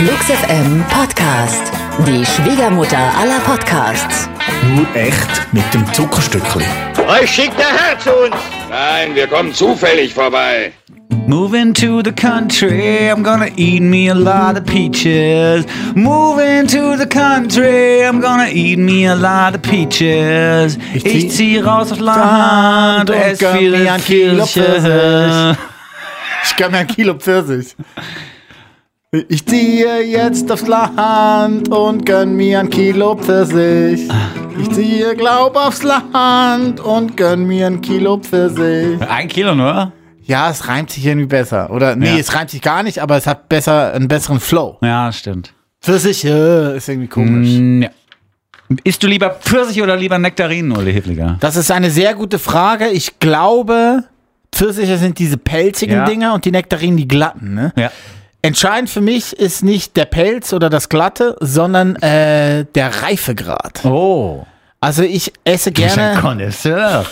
Flux FM Podcast. Die Schwiegermutter aller Podcasts. Nur echt mit dem Zuckerstückli. Euch schickt der Herr zu uns. Nein, wir kommen zufällig vorbei. Moving to the country, I'm gonna eat me a lot of peaches. Moving to the country, I'm gonna eat me a lot of peaches. Ich zieh- Ich zieh raus aufs Land, und es gönn viele mir ein Kilo Pfirsiche. Ich gönn mir ein Kilo Pfirsich. Ich ziehe jetzt aufs Land und gönn mir ein Kilo Pfirsich. Ich ziehe, glaub, aufs Land und gönn mir ein Kilo Pfirsich. Ein Kilo nur? Ja, es reimt sich irgendwie besser. Oder, nee, Ja. es reimt sich gar nicht, aber es hat besser, einen besseren Flow. Ja, stimmt. Pfirsich äh, ist irgendwie komisch. Mm, ja. Isst du lieber Pfirsich oder lieber Nektarinen, Uli Hefliger? Das ist eine sehr gute Frage. Ich glaube, Pfirsiche sind diese pelzigen Ja. Dinger und die Nektarinen die glatten. Ne? Ja. Entscheidend für mich ist nicht der Pelz oder das Glatte, sondern äh, der Reifegrad. Oh, Also ich esse du bist ein gerne. Connoisseur.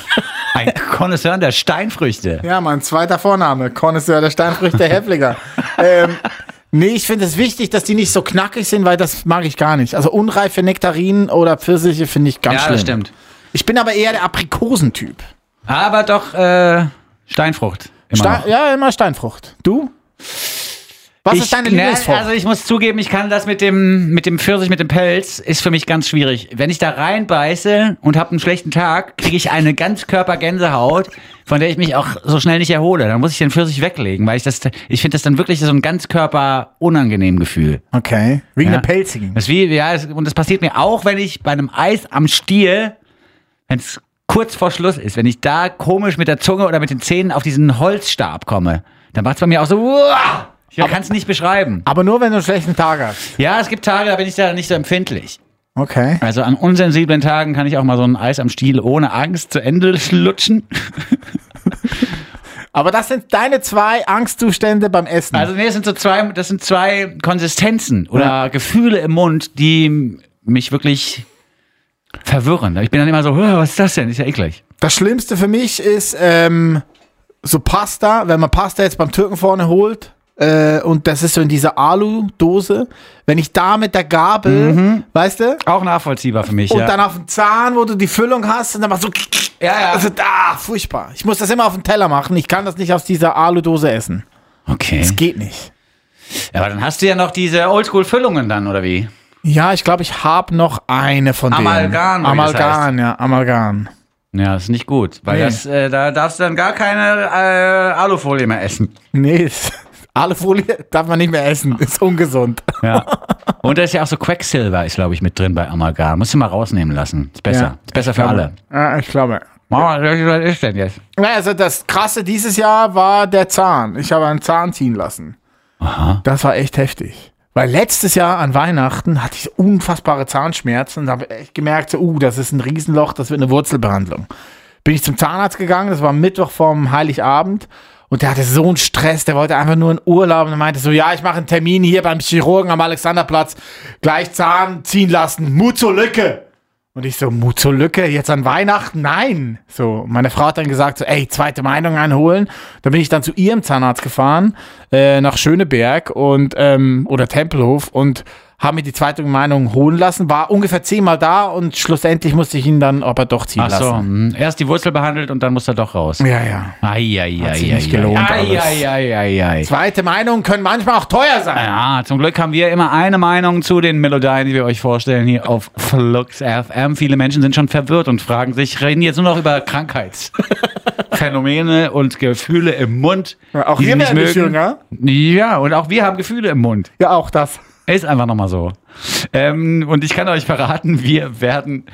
Ein Connoisseur der Steinfrüchte. Ja, mein zweiter Vorname, Connoisseur der Steinfrüchte Hefliger. ähm, nee, ich finde es wichtig, dass die nicht so knackig sind, weil das mag ich gar nicht. Also unreife Nektarinen oder Pfirsiche finde ich ganz Ja, schlimm. das stimmt. Ich bin aber eher der Aprikosentyp. Aber doch äh, Steinfrucht. Immer Stein, ja, immer Steinfrucht. Du? Was ist deine ne, Lieblingsfrucht? Also ich muss zugeben, ich kann das mit dem, mit dem Pfirsich, mit dem Pelz, ist für mich ganz schwierig. Wenn ich da reinbeiße und habe einen schlechten Tag, kriege ich eine Ganzkörper-Gänsehaut, von der ich mich auch so schnell nicht erhole. Dann muss ich den Pfirsich weglegen, weil ich das, ich finde das dann wirklich so ein Ganzkörper-unangenehm Gefühl. okay, wegen Ja. der pelzigen. Das ist wie, ja, es- und das passiert mir auch, wenn ich bei einem Eis am Stiel, wenn es kurz vor Schluss ist, wenn ich da komisch mit der Zunge oder mit den Zähnen auf diesen Holzstab komme, dann macht es bei mir auch so, uah! Ich kann es nicht beschreiben. Aber nur, wenn du einen schlechten Tag hast. Ja, es gibt Tage, da bin ich da nicht so empfindlich. Okay. Also an unsensiblen Tagen kann ich auch mal so ein Eis am Stiel ohne Angst zu Ende schlutschen. Aber das sind deine zwei Angstzustände beim Essen. Also nee, das sind so zwei, das sind zwei Konsistenzen oder Gefühle im Mund, die mich wirklich verwirren. Ich bin dann immer so, "Huh, was ist das denn? Ist ja eklig. das Schlimmste für mich ist ähm, so Pasta, wenn man Pasta jetzt beim Türken vorne holt. Äh, und das ist so in dieser Alu-Dose. Wenn ich da mit der Gabel, weißt du? Auch nachvollziehbar für mich, Und ja. dann auf dem Zahn, wo du die Füllung hast, und dann machst du. ja, ja. Also, ah, furchtbar. Ich muss das immer auf dem Teller machen. Ich kann das nicht aus dieser Alu-Dose essen. okay. Das geht nicht. Ja, aber dann hast du ja noch diese Oldschool-Füllungen dann, oder wie? Ja, ich glaube, ich habe noch eine von denen. Amalgam, oder wie das Amalgam, ja, Amalgam. Ja, das ist nicht gut, weil Nee. das, äh, da darfst du dann gar keine äh, Alufolie mehr essen. Nee, Alufolie darf man nicht mehr essen. Ist ungesund. Ja. Und da ist ja auch so Quecksilber, ist glaube ich mit drin bei Amalgam. Musst du mal rausnehmen lassen. Ist besser. Ja, ist besser für alle. Ja, ich glaube. Mama, was ist denn jetzt? Also das Krasse dieses Jahr war der Zahn. Ich habe einen Zahn ziehen lassen. Aha. Das war echt heftig. Weil letztes Jahr an Weihnachten hatte ich unfassbare Zahnschmerzen und habe echt gemerkt, so, uh, das ist ein Riesenloch, das wird eine Wurzelbehandlung. Bin ich zum Zahnarzt gegangen, das war Mittwoch vom Heiligabend und der hatte so einen Stress, der wollte einfach nur in Urlaub und meinte so, ja, ich mache einen Termin hier beim Chirurgen am Alexanderplatz, gleich Zahn ziehen lassen, Mut zur Lücke. Und ich so, Mut zur Lücke, jetzt an Weihnachten? Nein. So, meine Frau hat dann gesagt, so, ey, zweite Meinung einholen. Da bin ich dann zu ihrem Zahnarzt gefahren, äh, nach Schöneberg und, ähm, oder Tempelhof und habe mir die zweite Meinung holen lassen, war ungefähr zehnmal da und schlussendlich musste ich ihn dann, ob er doch ziehen Ach so, lassen. hm. erst die Wurzel behandelt und dann muss er doch raus. Ja, ja. Eieiei. Hat sich nicht gelohnt, alles. Eieiei. Zweite Meinungen können manchmal auch teuer sein. Ja, zum Glück haben wir immer eine Meinung zu den Melodien, die wir euch vorstellen hier auf Flux FM. Viele Menschen sind schon verwirrt und fragen sich, reden jetzt nur noch über Krankheitsphänomene und Gefühle im Mund. Ja, auch die wir sie werden nicht mögen. jünger. Ja, und auch wir haben Gefühle im Mund. Ja, auch das. Ist einfach nochmal so. Ähm, und ich kann euch verraten, wir werden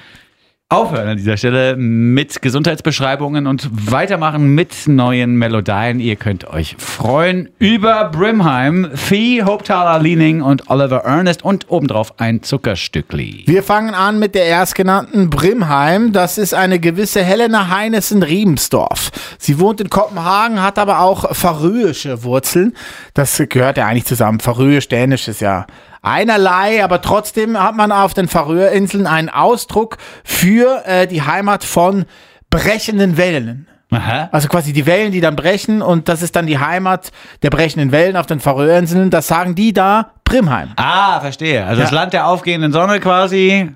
aufhören an dieser Stelle mit Gesundheitsbeschreibungen und weitermachen mit neuen Melodien. Ihr könnt euch freuen über Brimheim, Fee, Hope Thaler Leaning und Oliver Ernest und obendrauf ein Zuckerstückli. Wir fangen an mit der erstgenannten Brimheim. Das ist eine gewisse Helena Heinesen Riebensdorf. Sie wohnt in Kopenhagen, hat aber auch färöische Wurzeln. Das gehört ja eigentlich zusammen. Färöisch, Dänisch ist ja einerlei, aber trotzdem hat man auf den Färöerinseln einen Ausdruck für äh, die Heimat von brechenden Wellen. Aha. Also quasi die Wellen, die dann brechen und das ist dann die Heimat der brechenden Wellen auf den Färöerinseln. Das sagen die da Brimheim. Ah, verstehe. Also das Ja. Land der aufgehenden Sonne quasi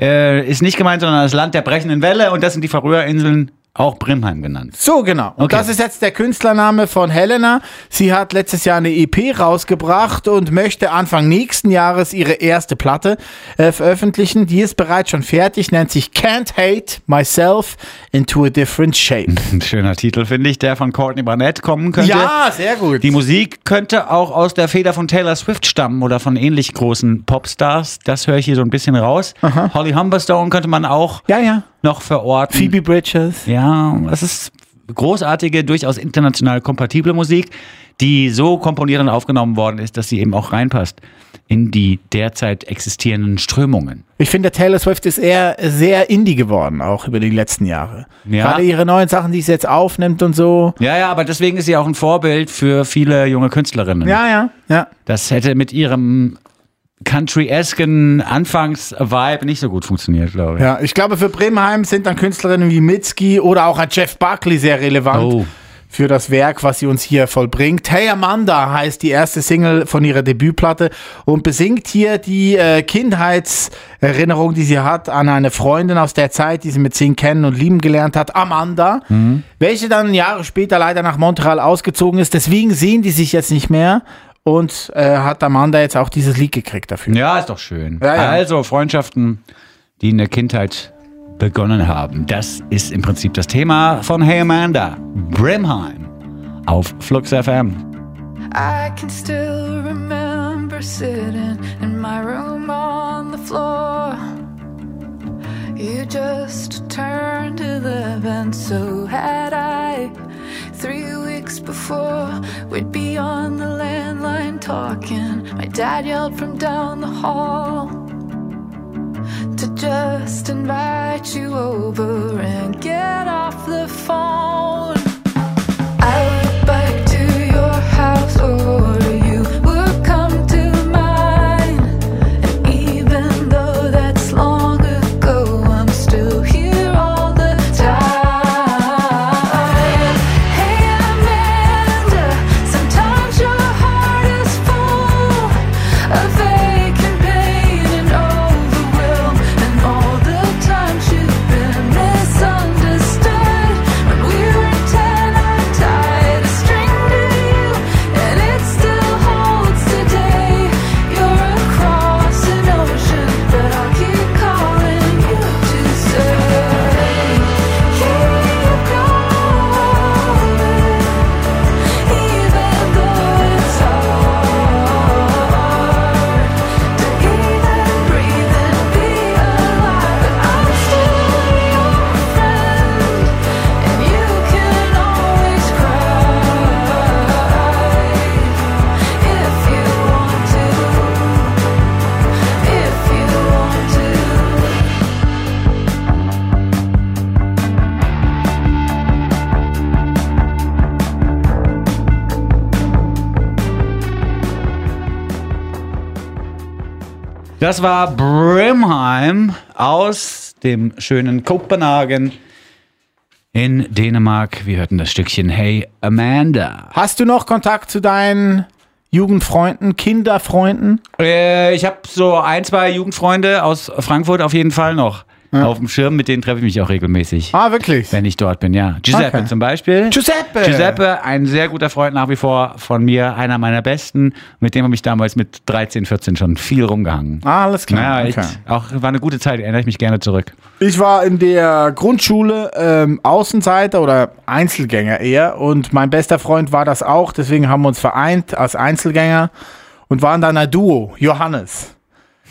äh, ist nicht gemeint, sondern das Land der brechenden Welle und das sind die Färöerinseln, auch Brimheim genannt. So, genau. Und Okay. das ist jetzt der Künstlername von Helena. Sie hat letztes Jahr eine EP rausgebracht und möchte Anfang nächsten Jahres ihre erste Platte äh, veröffentlichen. Die ist bereits schon fertig, nennt sich Can't Hate Myself into a Different Shape. Ein schöner Titel, finde ich, der von Courtney Barnett kommen könnte. Ja, sehr gut. Die Musik könnte auch aus der Feder von Taylor Swift stammen oder von ähnlich großen Popstars. Das höre ich hier so ein bisschen raus. Holly Humberstone könnte man auch ja, ja. Noch verorten. Phoebe Bridges. Ja, es ist großartige, durchaus international kompatible Musik, die so komponiert und aufgenommen worden ist, dass sie eben auch reinpasst in die derzeit existierenden Strömungen. Ich finde, Taylor Swift ist eher sehr indie geworden, auch über die letzten Jahre. Ja. Gerade ihre neuen Sachen, die sie jetzt aufnimmt und so. Ja, ja, aber deswegen ist sie auch ein Vorbild für viele junge Künstlerinnen. Ja, ja, ja. Das hätte mit ihrem country-esken Anfangs-Vibe nicht so gut funktioniert, glaube ich. Ja, ich glaube, für Bremenheim sind dann Künstlerinnen wie Mitski oder auch ein Jeff Buckley sehr relevant Oh. für das Werk, was sie uns hier vollbringt. Hey Amanda heißt die erste Single von ihrer Debütplatte und besingt hier die äh, Kindheitserinnerung, die sie hat an eine Freundin aus der Zeit, die sie mit zehn kennen und lieben gelernt hat, Amanda, welche dann Jahre später leider nach Montreal ausgezogen ist. Deswegen sehen die sich jetzt nicht mehr. Und äh, hat Amanda jetzt auch dieses Lied gekriegt dafür. Ja, ist doch schön. Ja, ja. Also Freundschaften, die in der Kindheit begonnen haben. Das ist im Prinzip das Thema von Hey Amanda, Brimheim auf Flux FM. I can still remember sitting in my room on the floor. You just turned 11, so had I. Three weeks before, we'd be on the landline talking. My dad yelled from down the hall to just invite you over and get off the phone. Das war Brimheim aus dem schönen Kopenhagen in Dänemark. Wir hörten das Stückchen Hey Amanda. Hast du noch Kontakt zu deinen Jugendfreunden, Kinderfreunden? Äh, ich habe so ein, zwei Jugendfreunde aus Frankfurt auf jeden Fall noch auf dem Schirm. Mit denen treffe ich mich auch regelmäßig, Ah, wirklich? wenn ich dort bin. Ja, Giuseppe Okay. zum Beispiel. Giuseppe! Giuseppe, ein sehr guter Freund nach wie vor von mir, einer meiner besten. Mit dem habe ich damals mit 13, 14 schon viel rumgehangen. Ah, alles klar. Ja, okay. Auch war eine gute Zeit, erinnere ich mich gerne zurück. Ich war in der Grundschule ähm, Außenseiter oder Einzelgänger eher und mein bester Freund war das auch, deswegen haben wir uns vereint als Einzelgänger und waren dann ein Duo, Johannes.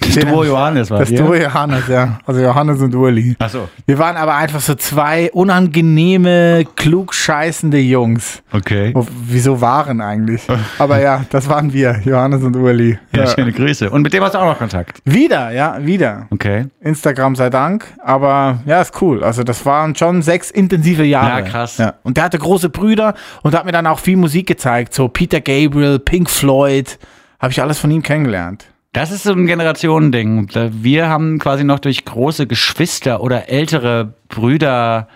Das Den- Duo Johannes war Das Duo Johannes, ja. Also Johannes und Uli. Achso, Wir waren aber einfach so zwei unangenehme, klugscheißende Jungs. okay. Wo- Wieso waren eigentlich? Aber ja, das waren wir, Johannes und Uli. Ja, Ja. schöne Grüße. Und mit dem hast du auch noch Kontakt. Wieder, ja, wieder. Okay. Instagram sei Dank, aber ja, ist cool. Also das waren schon sechs intensive Jahre. Ja, krass. Ja. Und der hatte große Brüder und hat mir dann auch viel Musik gezeigt, so Peter Gabriel, Pink Floyd, habe ich alles von ihm kennengelernt. Das ist so ein Generationending. Wir haben quasi noch durch große Geschwister oder ältere Brüder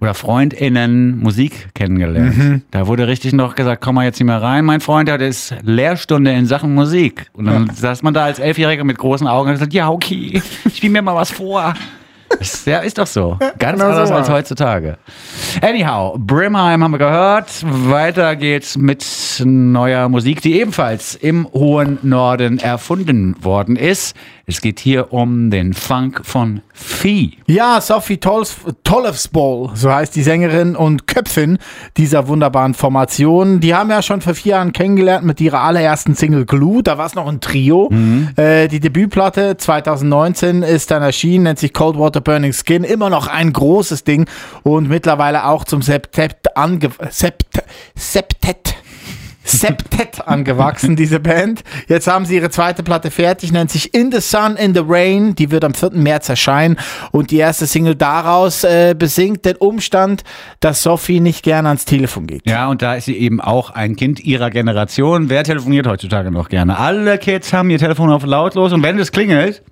oder FreundInnen Musik kennengelernt. Mhm. Da wurde richtig noch gesagt, komm mal jetzt hier mal rein. Mein Freund hat jetzt Lehrstunde in Sachen Musik. Und dann saß man da als Elfjähriger mit großen Augen und hat gesagt, ja, okay, spiel mir mal was vor. Ja, ist doch so. Ganz genau so anders als war's. heutzutage. Anyhow, Brimheim haben wir gehört. Weiter geht's mit neuer Musik, die ebenfalls im hohen Norden erfunden worden ist. Es geht hier um den Funk von Vieh. Ja, Sophie Tollefsball, so heißt die Sängerin und Köpfin dieser wunderbaren Formation. Die haben ja schon vor vier Jahren kennengelernt mit ihrer allerersten Single Glue. Da war es noch ein Trio. Äh, die Debütplatte 2019 ist dann erschienen, nennt sich Cold Water Burning Skin. Immer noch ein großes Ding und mittlerweile auch zum Septet ange Sept Septet Septet angewachsen, diese Band. Jetzt haben sie ihre zweite Platte fertig, nennt sich In the Sun, in the Rain. Die wird am 4. März erscheinen. Und die erste Single daraus äh, besingt den Umstand, dass Sophie nicht gerne ans Telefon geht. Ja, und da ist sie eben auch ein Kind ihrer Generation. Wer telefoniert heutzutage noch gerne? Alle Kids haben ihr Telefon auf lautlos und wenn es klingelt,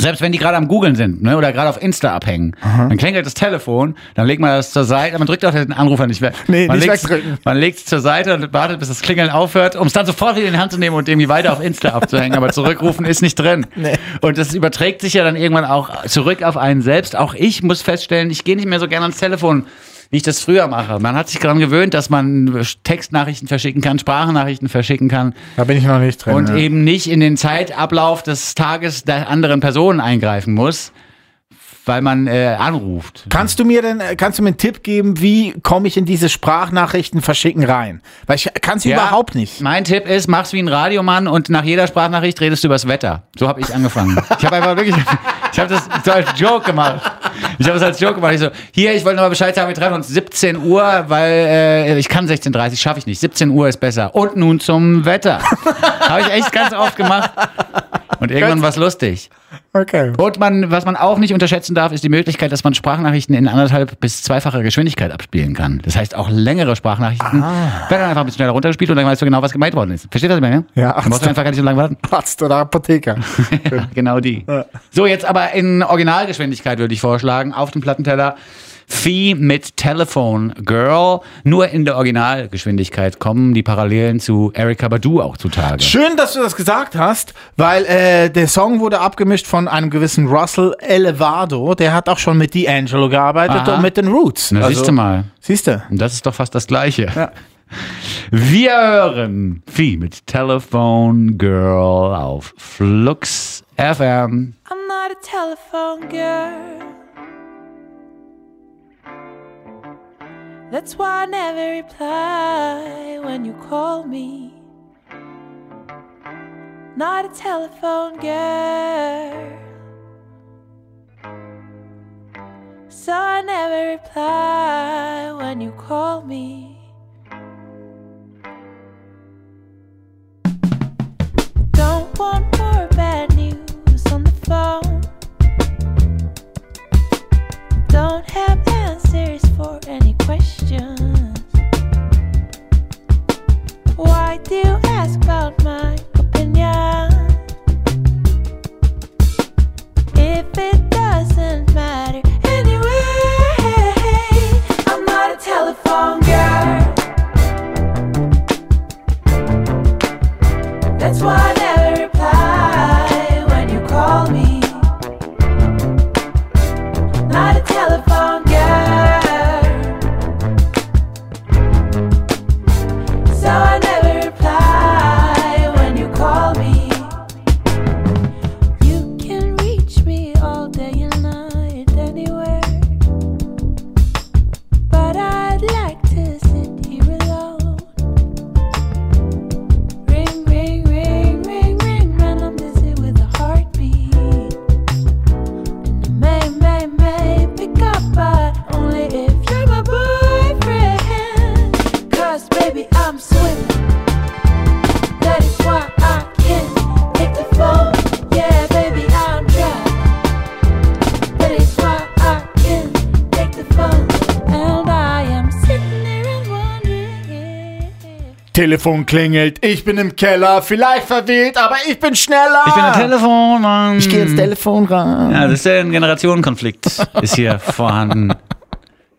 selbst wenn die gerade am Googeln sind ne, oder gerade auf Insta abhängen, dann klingelt das Telefon, dann legt man das zur Seite, man drückt auch den Anrufer nicht weg. Nee, man nicht wegdrücken. Man legt es zur Seite und wartet, bis das Klingeln aufhört, um es dann sofort wieder in die Hand zu nehmen und irgendwie weiter auf Insta abzuhängen. Aber zurückrufen ist nicht drin. Und das überträgt sich ja dann irgendwann auch zurück auf einen selbst. Auch ich muss feststellen, ich gehe nicht mehr so gerne ans Telefon, wie ich das früher mache. Man hat sich daran gewöhnt, dass man Textnachrichten verschicken kann, Sprachnachrichten verschicken kann Da bin ich noch nicht drin. und ja. eben nicht in den Zeitablauf des Tages der anderen Person eingreifen muss, weil man äh, anruft. Kannst du mir denn, äh, kannst du mir einen Tipp geben, wie komme ich in diese Sprachnachrichten verschicken rein? Weil ich kann sie Ja, überhaupt nicht. Mein Tipp ist, mach's wie ein Radiomann und nach jeder Sprachnachricht redest du übers Wetter. So habe ich angefangen. Ich habe einfach wirklich, ich habe das so als Joke gemacht. Ich habe es als Joke gemacht. Ich so, hier, ich wollte noch mal Bescheid sagen, wir treffen uns 17 Uhr, weil äh, ich kann 16.30 Uhr, schaffe ich nicht. 17 Uhr ist besser. Und nun zum Wetter. habe ich echt ganz oft gemacht. Und irgendwann war es lustig. Okay. Und man, was man auch nicht unterschätzen darf, ist die Möglichkeit, dass man Sprachnachrichten in anderthalb bis zweifacher Geschwindigkeit abspielen kann. Das heißt, auch längere Sprachnachrichten werden dann einfach ein bisschen schneller runtergespielt und dann weißt du genau, was gemeint worden ist. Versteht das, meine? Ja, Dann musst du einfach gar nicht so lange warten. Arzt oder Apotheker. genau die. So, jetzt aber in Originalgeschwindigkeit würde ich vorschlagen, auf dem Plattenteller. Fee mit Telephone Girl. Nur in der Originalgeschwindigkeit kommen die Parallelen zu Erika Badu auch zutage. Schön, dass du das gesagt hast, weil äh, der Song wurde abgemischt von einem gewissen Russell Elevado. Der hat auch schon mit D'Angelo gearbeitet Aha. und mit den Roots. Na, siehst du mal. Siehst du? Und das ist doch fast das Gleiche. Ja. Wir hören Vieh mit Telephone Girl auf Flux FM. I'm not a telephone girl. That's why I never reply when you call me. Not a telephone girl. So I never reply when you call me. Telefon klingelt, ich bin im Keller, vielleicht verwählt, aber ich bin schneller. Ich bin der Telefonmann. Ich gehe ins Telefon rein. Ja, das ist ja ein Generationenkonflikt, ist hier vorhanden.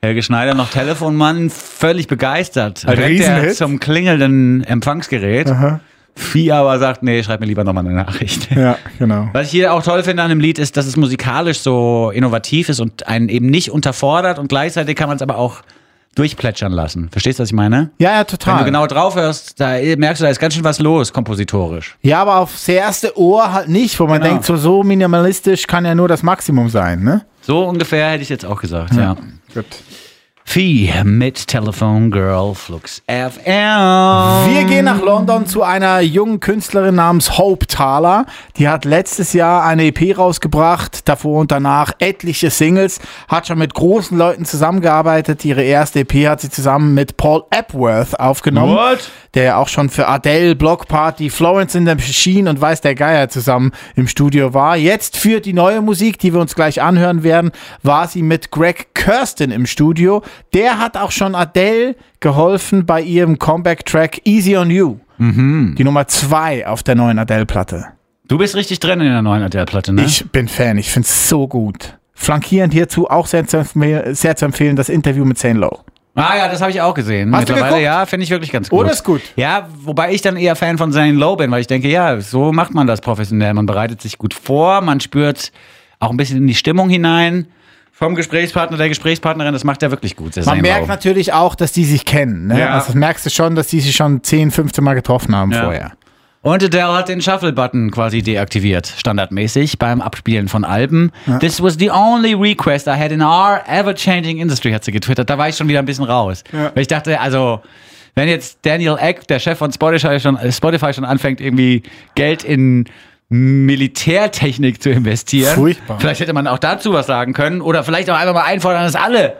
Helge Schneider noch Telefonmann, völlig begeistert. Ein Rennt er Riesenhit. zum klingelnden Empfangsgerät. Vieh aber sagt, nee, schreib mir lieber nochmal eine Nachricht. Ja, genau. Was ich hier auch toll finde an dem Lied ist, dass es musikalisch so innovativ ist und einen eben nicht unterfordert und gleichzeitig kann man es aber auch durchplätschern lassen. Verstehst du, was ich meine? Ja, ja, Wenn total. du genau drauf hörst, da merkst du, da ist ganz schön was los, kompositorisch. Ja, aber aufs erste Ohr halt nicht, wo man Genau. denkt, so, so minimalistisch kann ja nur das Maximum sein, ne? So ungefähr hätte ich jetzt auch gesagt, ja. Gut. Vieh mit Telephone Girl Flux FM. Wir gehen nach London zu einer jungen Künstlerin namens Hope Thaler. Die hat letztes Jahr eine EP rausgebracht, davor und danach etliche Singles, hat schon mit großen Leuten zusammengearbeitet. Ihre erste EP hat sie zusammen mit Paul Epworth aufgenommen, What? der auch schon für Adele, Block Party, Florence in the Machine und Weiß der Geier zusammen im Studio war. Jetzt für die neue Musik, die wir uns gleich anhören werden, war sie mit Greg Kirsten im Studio. Der hat auch schon Adele geholfen bei ihrem Comeback-Track Easy on You. Die Nummer zwei auf der neuen Adele-Platte. Du bist richtig drin in der neuen Adele-Platte, ne? Ich bin Fan, ich finde es so gut. Flankierend hierzu auch sehr zu, empfehlen, sehr zu empfehlen, das Interview mit Zane Lowe. Ah ja, das habe ich auch gesehen. Hast du Mittlerweile, geguckt? ja, finde ich wirklich ganz gut. Oder ist gut? Ja, wobei ich dann eher Fan von Zane Lowe bin, weil ich denke, ja, so macht man das professionell. Man bereitet sich gut vor, man spürt auch ein bisschen in die Stimmung hinein vom Gesprächspartner, der Gesprächspartnerin. Das macht er wirklich gut. Man Zane merkt natürlich auch, dass die sich kennen. Ne? Ja. Also das merkst du schon, dass die sich schon 10, 15 Mal getroffen haben Ja. vorher. Und Adele hat den Shuffle-Button quasi deaktiviert, standardmäßig beim Abspielen von Alben. This was the only request I had in our ever-changing industry, hat sie getwittert. Da war ich schon wieder ein bisschen raus. Weil ich dachte, also, wenn jetzt Daniel Eck, der Chef von Spotify schon, Spotify schon anfängt, irgendwie Geld in Militärtechnik zu investieren, Furchtbar. vielleicht hätte man auch dazu was sagen können oder vielleicht auch einfach mal einfordern, dass alle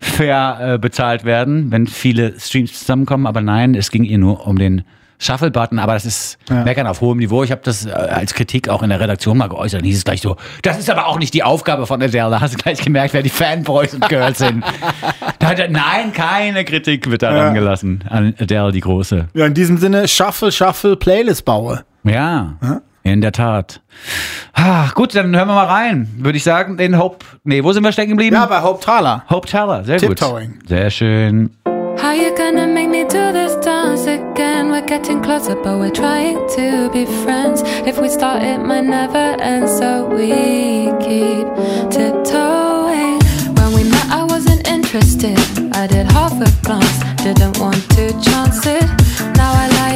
fair äh, bezahlt werden, wenn viele Streams zusammenkommen. Aber nein, es ging ihr nur um den Shuffle-Button. Aber das ist Meckern auf hohem Niveau. Ich habe das äh, als Kritik auch in der Redaktion mal geäußert. Dann hieß es gleich so, das ist aber auch nicht die Aufgabe von Adele. Da hast du gleich gemerkt, wer die Fanboys und Girls sind. Da hat er, nein, keine Kritik wird daran gelassen an Adele, die Große. Ja, in diesem Sinne, Shuffle, Shuffle, Playlist baue. Ja, in der Tat. Ah, gut, dann hören wir mal rein. Würde ich sagen, den Hope. Nee, wo sind wir stecken geblieben? Ja, bei Hope Thaler. Hope Teller, sehr gut. Tiptoeing. Sehr schön. How you gonna make me do this dance again? We're getting closer, but we're trying to be friends. If we start, it might never end, so we keep tiptoeing. When we met, I wasn't interested. I did half a glance, didn't want to chance it. Now I lie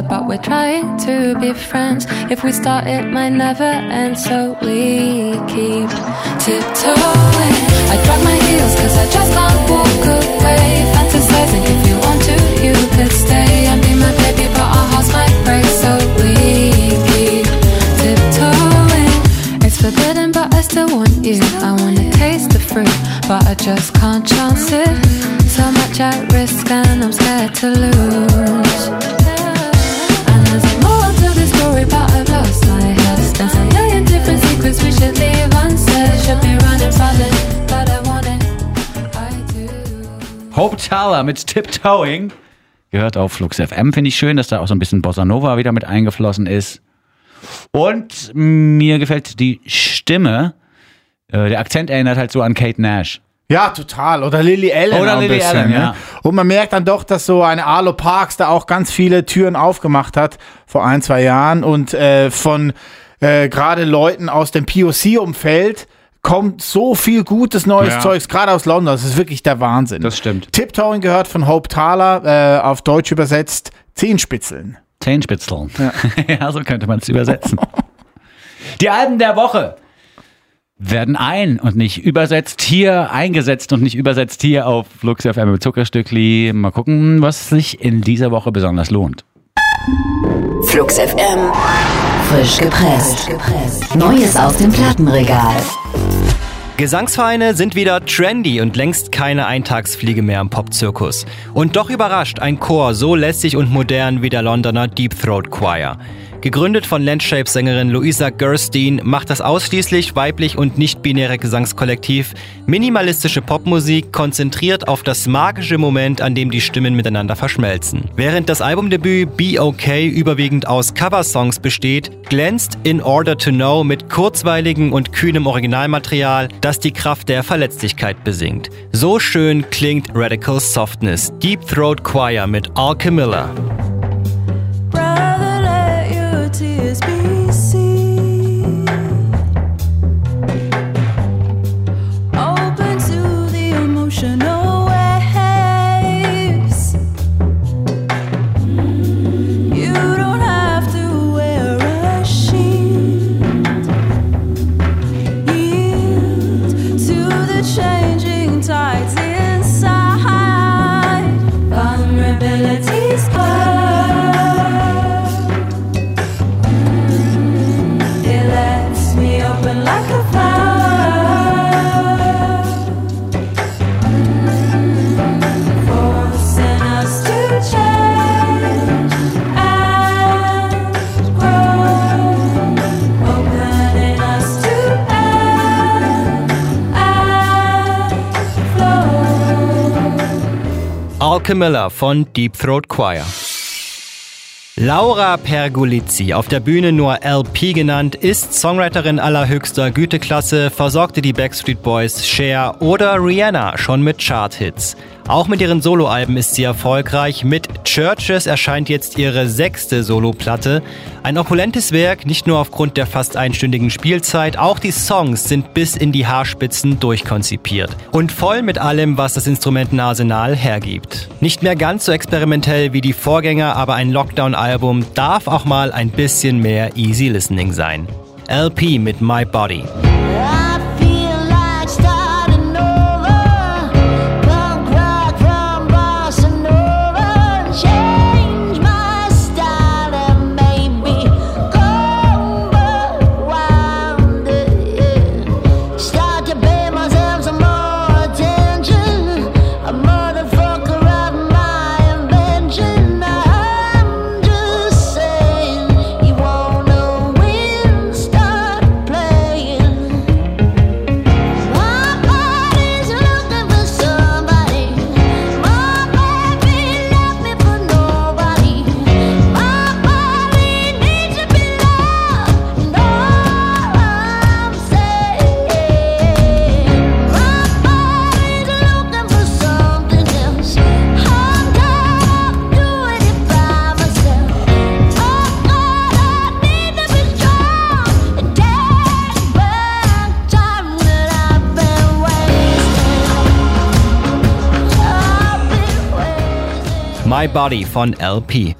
but we're trying to be friends. If we start, it might never end, so we keep tiptoeing. I drag my heels, cause I just can't walk away. Fantasizing if you want to, you could stay and be my baby, but our hearts might break, so we keep tiptoeing. It's forbidden, but I still want you. I wanna taste the fruit, but I just can't chance it. So much at risk, and I'm scared to lose. Story, but I've lost my head. There's a million different secrets we should leave unsaid. Should be running from it. Hope Thaler mit Tiptoeing. Gehört auf Flux FM. Finde ich schön, dass da auch so ein bisschen Bossa Nova wieder mit eingeflossen ist. Und mir gefällt die Stimme. Äh, der Akzent erinnert halt so an Kate Nash. Ja, total. Oder Lily Allen Oder Lily bisschen. Allen, ne? ja. Und man merkt dann doch, dass so eine Arlo Parks da auch ganz viele Türen aufgemacht hat vor ein, zwei Jahren und äh, von äh, gerade Leuten aus dem POC-Umfeld kommt so viel gutes neues Ja. Zeugs, gerade aus London. Das ist wirklich der Wahnsinn. Das stimmt. Tiptoeing gehört von Hope Thaler, äh, auf Deutsch übersetzt Zehenspitzeln. Zehenspitzel. Ja. ja, so könnte man es übersetzen. Die Alben der Woche werden ein und nicht übersetzt hier, eingesetzt und nicht übersetzt hier auf Flux FM mit Zuckerstückli. Mal gucken, was sich in dieser Woche besonders lohnt. Flux FM. Frisch gepresst. Neues aus dem Plattenregal. Gesangsvereine sind wieder trendy und längst keine Eintagsfliege mehr im Popzirkus. Und doch überrascht ein Chor so lässig und modern wie der Londoner Deep Throat Choir. Gegründet von Landshape-Sängerin Luisa Gerstein macht das ausschließlich weiblich und nicht-binäre Gesangskollektiv minimalistische Popmusik konzentriert auf das magische Moment, an dem die Stimmen miteinander verschmelzen. Während das Albumdebüt Be Okay überwiegend aus Coversongs besteht, glänzt In Order to Know mit kurzweiligem und kühnem Originalmaterial, das die Kraft der Verletzlichkeit besingt. So schön klingt Radical Softness, Deep Throat Choir mit Al Camilla. tears be seen. Al Camilla von Deep Throat Choir. Laura Pergolizzi, auf der Bühne nur LP genannt, ist Songwriterin allerhöchster Güteklasse, versorgte die Backstreet Boys, Cher oder Rihanna schon mit Chart-Hits. Auch mit ihren Soloalben ist sie erfolgreich. Mit Churches erscheint jetzt ihre sechste Soloplatte. Ein opulentes Werk, nicht nur aufgrund der fast einstündigen Spielzeit, auch die Songs sind bis in die Haarspitzen durchkonzipiert. Und voll mit allem, was das Instrumentenarsenal hergibt. Nicht mehr ganz so experimentell wie die Vorgänger, aber ein Lockdown-Album darf auch mal ein bisschen mehr Easy Listening sein. LP mit My Body. My Body von LP.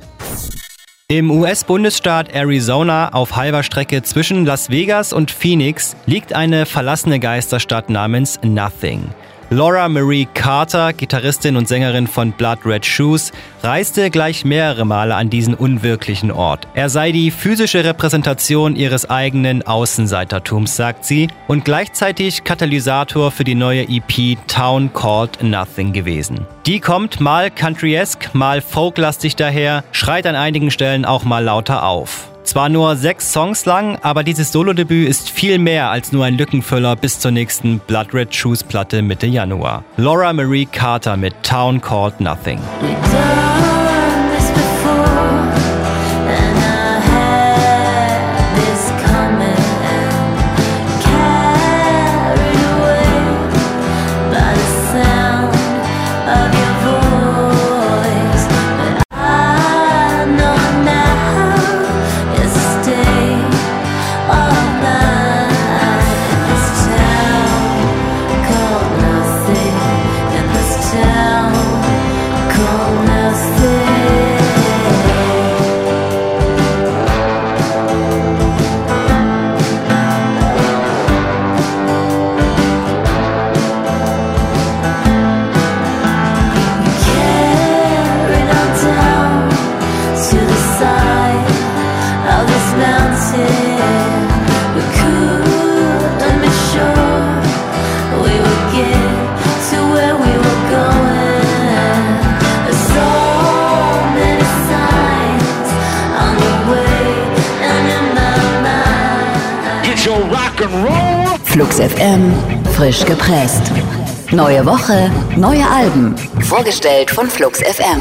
Im US-Bundesstaat Arizona auf halber Strecke zwischen Las Vegas und Phoenix liegt eine verlassene Geisterstadt namens Nothing. Laura Marie Carter, Gitarristin und Sängerin von Blood Red Shoes, reiste gleich mehrere Male an diesen unwirklichen Ort. Er sei die physische Repräsentation ihres eigenen Außenseitertums, sagt sie, und gleichzeitig Katalysator für die neue EP Town Called Nothing gewesen. Die kommt mal countryesk, mal folklastig daher, schreit an einigen Stellen auch mal lauter auf. Zwar nur sechs Songs lang, aber dieses Solodebüt ist viel mehr als nur ein Lückenfüller bis zur nächsten Blood Red Shoes Platte Mitte Januar. Laura Marie Carter mit Town Called Nothing. Flux FM, frisch gepresst. Neue Woche, neue Alben. Vorgestellt von Flux FM.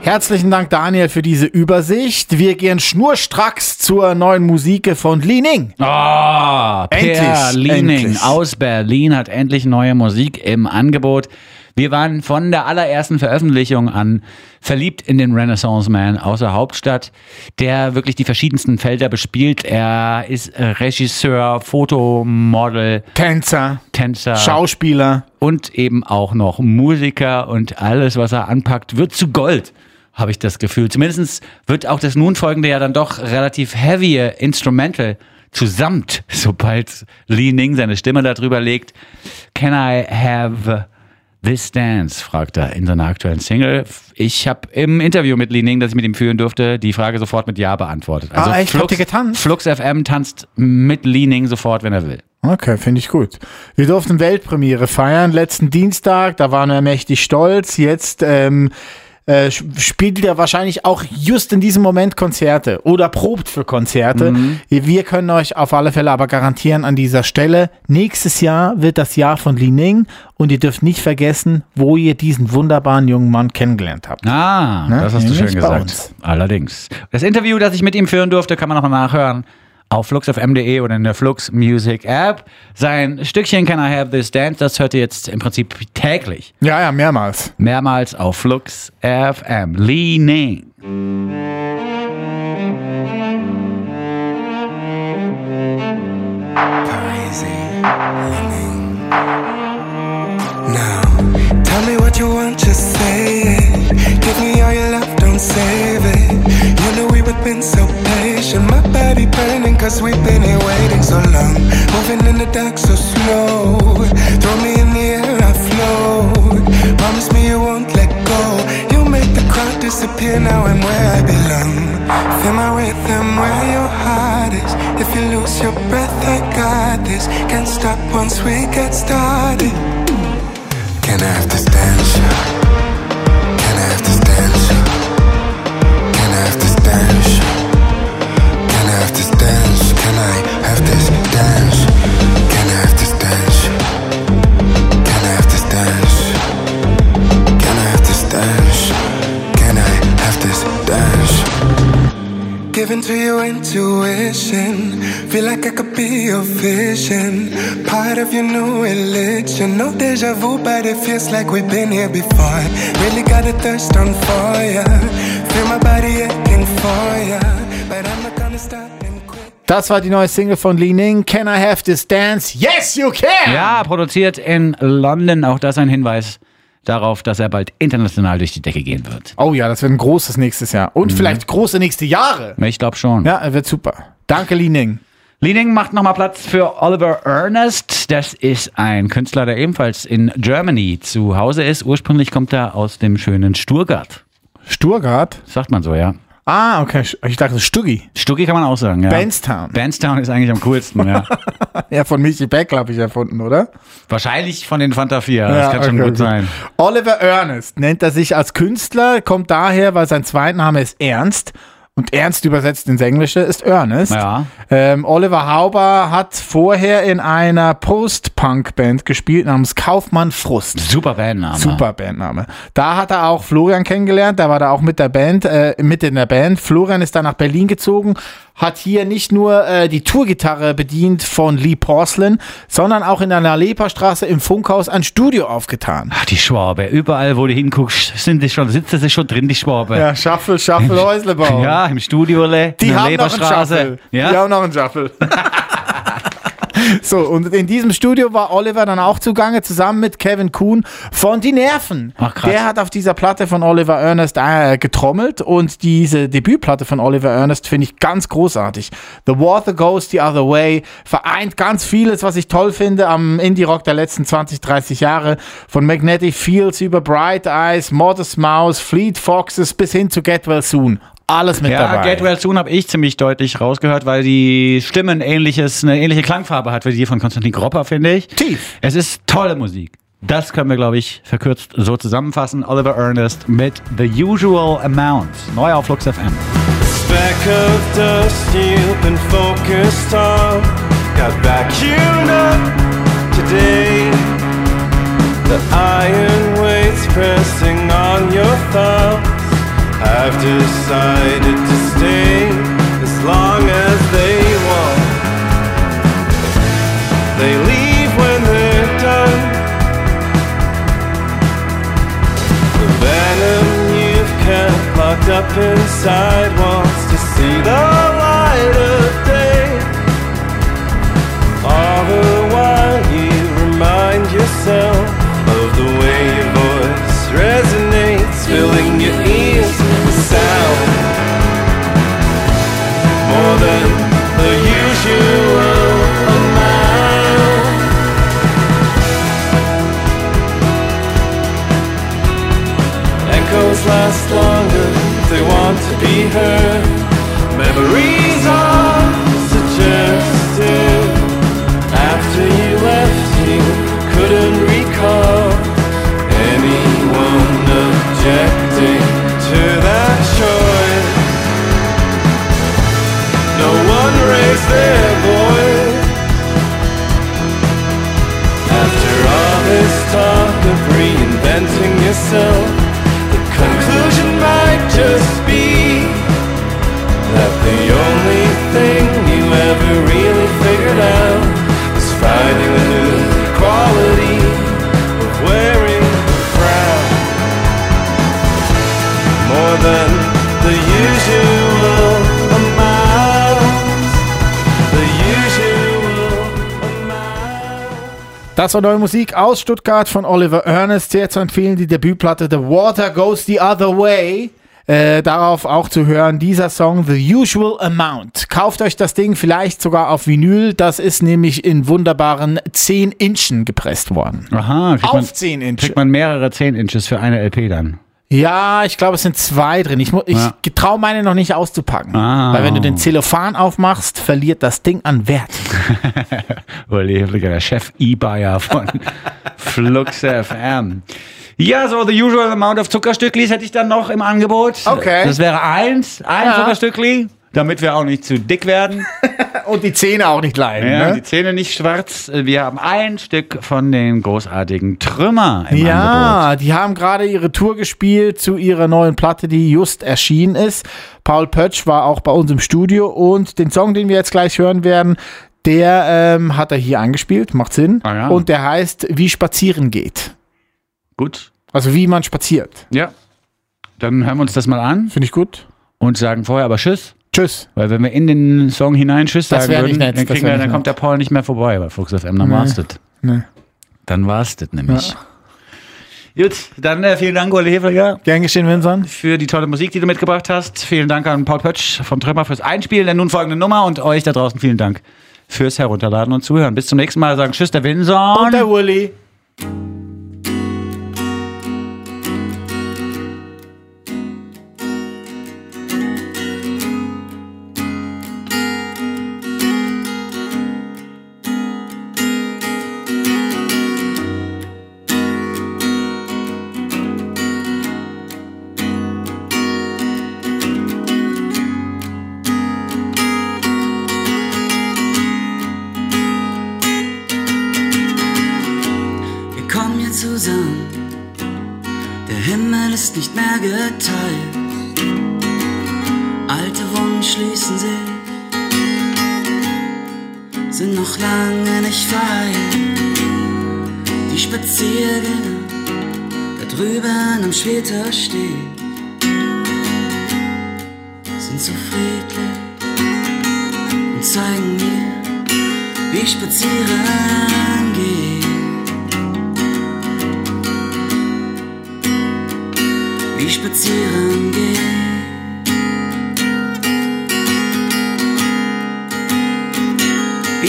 Herzlichen Dank, Daniel, für diese Übersicht. Wir gehen schnurstracks zur neuen Musik von Li Ning. Oh, Endlich, endlich. aus Berlin hat endlich neue Musik im Angebot. Wir waren von der allerersten Veröffentlichung an verliebt in den Renaissance Man aus der Hauptstadt, der wirklich die verschiedensten Felder bespielt. Er ist Regisseur, Fotomodel, Tänzer, Tänzer Schauspieler. und eben auch noch Musiker und alles, was er anpackt, wird zu Gold, habe ich das Gefühl. Zumindest wird auch das nun folgende ja dann doch relativ heavy Instrumental zusammen, sobald Lee Ning seine Stimme darüber legt. Can I have this dance? fragt er in seiner aktuellen Single. Ich habe im Interview mit Ning, das ich mit ihm führen durfte, die Frage sofort mit Ja beantwortet. Also Ah, echt? Habt ihr getanzt? Flux FM tanzt mit Ning sofort, wenn er will. Okay, finde ich gut. Wir durften Weltpremiere feiern letzten Dienstag, da waren wir mächtig stolz. Jetzt ähm, äh, spielt er wahrscheinlich auch just in diesem Moment Konzerte oder probt für Konzerte. Wir können euch auf alle Fälle aber garantieren an dieser Stelle, nächstes Jahr wird das Jahr von Li Ning und ihr dürft nicht vergessen, wo ihr diesen wunderbaren jungen Mann kennengelernt habt. Ah, Ne? das hast du schön gesagt. Allerdings. Das Interview, das ich mit ihm führen durfte, kann man noch mal nachhören auf fluxfm.de oder in der Flux Music App. Sein Stückchen Can I Have This Dance, das hört ihr jetzt im Prinzip täglich. Ja, ja, mehrmals. Mehrmals auf Flux FM. Leaning. Now, tell me what you want, just say it. Give me all your love, don't save it. We've been so patient. My body burning, cause we've been here waiting so long. Moving in the dark so slow. Throw me in the air, I float. Promise me you won't let go. You make the crowd disappear, now I'm where I belong. Feel my rhythm where your heart is. If you lose your breath, I got this. Can't stop once we get started. Can I have this dance? Feel like I could be your vision. Part of your new religion. No deja vu, but it feels like we've been here before. Really got a thirst on fire. Feel my body aching for ya. But I'm not gonna stop. Das war die neue Single von Li Ning. Can I have this dance? Yes, you can! Ja, produziert in London. Auch das ein Hinweis darauf, dass er bald international durch die Decke gehen wird. Oh ja, das wird ein großes nächstes Jahr. Und vielleicht große nächste Jahre. Ich glaube schon. Ja, er wird super. Danke, Li Ning. Leading macht nochmal Platz für Oliver Ernest. Das ist ein Künstler, der ebenfalls in Germany zu Hause ist. Ursprünglich kommt er aus dem schönen Stuttgart. Stuttgart? Sagt man so, ja. Ah, okay. Ich dachte Stuggi. Stuggi kann man auch sagen, ja. Bandstown. Bandstown ist eigentlich am coolsten, ja. Ja, von Michi Beck, glaube ich, erfunden, oder? Wahrscheinlich von den Fanta 4. Das kann schon okay, gut sein. Oliver Ernest nennt er sich als Künstler, kommt daher, weil sein Zweitname ist Ernst. Und Ernst übersetzt ins Englische ist Ernest. Ja. Ähm, Oliver Hauber hat vorher in einer Post-Punk-Band gespielt namens Kaufmann Frust. Super Bandname. Super Bandname. Da hat er auch Florian kennengelernt, der war da auch mit der Band, äh, mit in der Band. Florian ist dann nach Berlin gezogen, hat hier nicht nur äh, die Tourgitarre bedient von Lee Porcelain, sondern auch in der Leperstraße im Funkhaus ein Studio aufgetan. Ach, die Schwabe. Überall, wo du hinguckst, sind die schon, sitzen sie schon drin, die Schwabe. Ja, Schaffel, Schaffel, Häuslebau. Ja, im Studio, le, Die in der haben noch einen. Schaffel. Ja? Die haben noch einen Schaffel. So, und in diesem Studio war Oliver dann auch zugange, zusammen mit Kevin Kuhn von Die Nerven. Ach, krass. Der hat auf dieser Platte von Oliver Ernest äh, getrommelt und diese Debütplatte von Oliver Ernest finde ich ganz großartig. The Water Goes the Other Way vereint ganz vieles, was ich toll finde am Indie-Rock der letzten 20, 30 Jahre. Von Magnetic Fields über Bright Eyes, Modest Mouse, Fleet Foxes bis hin zu Get Well Soon. Alles mit Ja, dabei. Get Well Soon habe ich ziemlich deutlich rausgehört, weil die Stimme ein ähnliches, eine ähnliche Klangfarbe hat wie die von Konstantin Gropper, finde ich. Tief. Es ist tolle Musik. Das können wir, glaube ich, verkürzt so zusammenfassen. Oliver Ernest mit The Usual Amount. Neu auf Flux FM. Speck of dust you've been focused on. got vacuumed up today. The iron weights pressing on your thumbs. I've decided to stay as long as they want. They leave when they're done. The venom you've kept locked up inside wants to see the light of day. All the while you remind yourself of the way your voice resonates, filling your ears with sound more than the usual amount. Echoes last longer, they want to be heard. Finding a new quality of wearing a frown more than the usual. Das war neue Musik aus Stuttgart von Oliver Ernest. Sehr zu empfehlen, die Debütplatte The Water Goes the Other Way. Äh, darauf auch zu hören, dieser Song The Usual Amount. Kauft euch das Ding vielleicht sogar auf Vinyl. Das ist nämlich in wunderbaren 10 Inchen gepresst worden. Aha, Auf man, 10 Inch. kriegt man mehrere 10 Inches für eine LP dann. Ja, ich glaube, es sind zwei drin. Ich, ich Ja. traue meine noch nicht auszupacken. Ah. Weil wenn du den Zellophan aufmachst, verliert das Ding an Wert. Uli der Chef E-Buyer von Flux FM. Ja, so the usual amount of Zuckerstücklis hätte ich dann noch im Angebot. Okay. Das wäre eins, ein Ja. Zuckerstückli, damit wir auch nicht zu dick werden. Und die Zähne auch nicht leiden. Ja, ne? Die Zähne nicht schwarz. Wir haben ein Stück von den großartigen Trümmer im Angebot. Ja, die haben gerade ihre Tour gespielt zu ihrer neuen Platte, die just erschienen ist. Paul Pötsch war auch bei uns im Studio und den Song, den wir jetzt gleich hören werden, der ähm, hat er hier eingespielt, macht Sinn. Ah ja. Und der heißt Wie spazieren geht. Gut. Also wie man spaziert. Ja. Dann hören wir uns das mal an Finde ich gut. und sagen vorher aber Tschüss. Tschüss. Weil wenn wir in den Song hinein Tschüss Das sagen würden, nett, dann, kriegen wir, dann kommt der. Paul nicht mehr vorbei bei Fuchs FM. Dann war's das. Nee. Dann war's das nämlich. Gut, dann äh, vielen Dank, Uli Hefliger, Gern geschehen, Vincent. für die tolle Musik, die du mitgebracht hast. Vielen Dank an Paul Pötsch vom Trümmer fürs Einspielen der nun folgenden Nummer und euch da draußen vielen Dank fürs Herunterladen und Zuhören. Bis zum nächsten Mal. Sagen Tschüss, der Vincent. Und der Uli.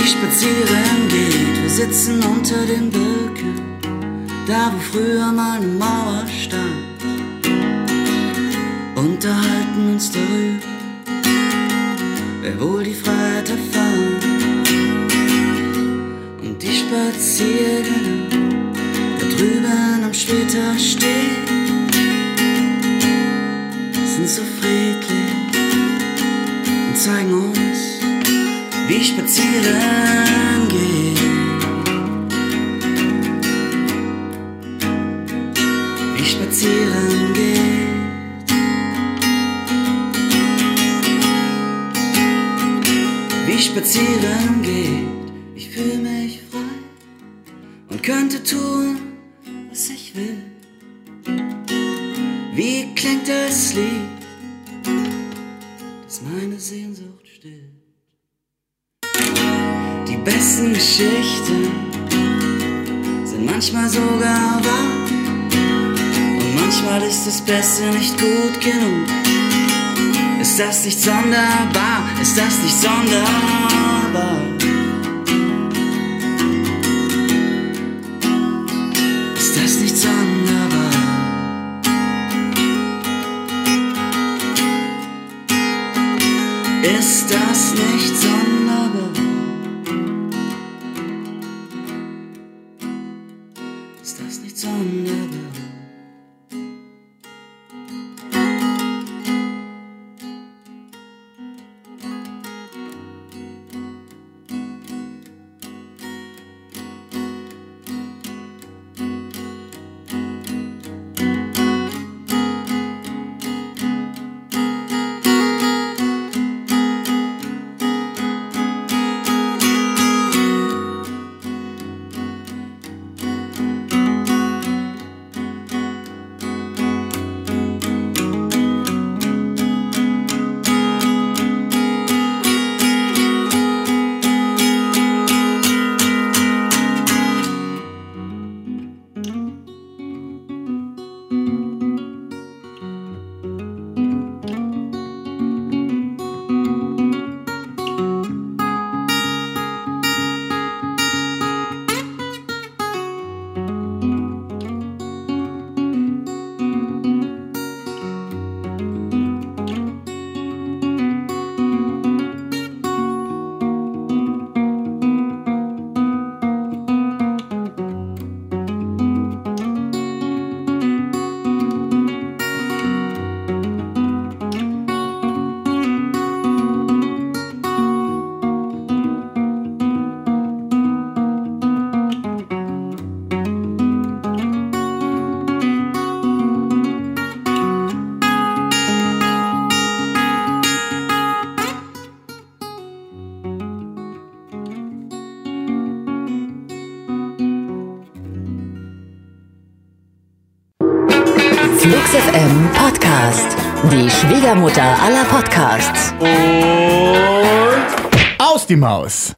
Wie spazieren geht, wir sitzen unter den Birken, da wo früher mal eine Mauer stand. Unterhalten uns darüber, wer wohl die Freiheit erfahren. Und die Spaziergänger da drüben am Splitter stehen sind so friedlich und zeigen uns, ich spazieren gehe. Ich spazieren gehe. Wie spazieren gehe. Beste nicht gut genug. Ist das nicht sonderbar? Ist das nicht sonderbar? Ist das nicht sonderbar? Ist das nicht sonderbar? Schwiegermutter aller Podcasts. Aus die Maus.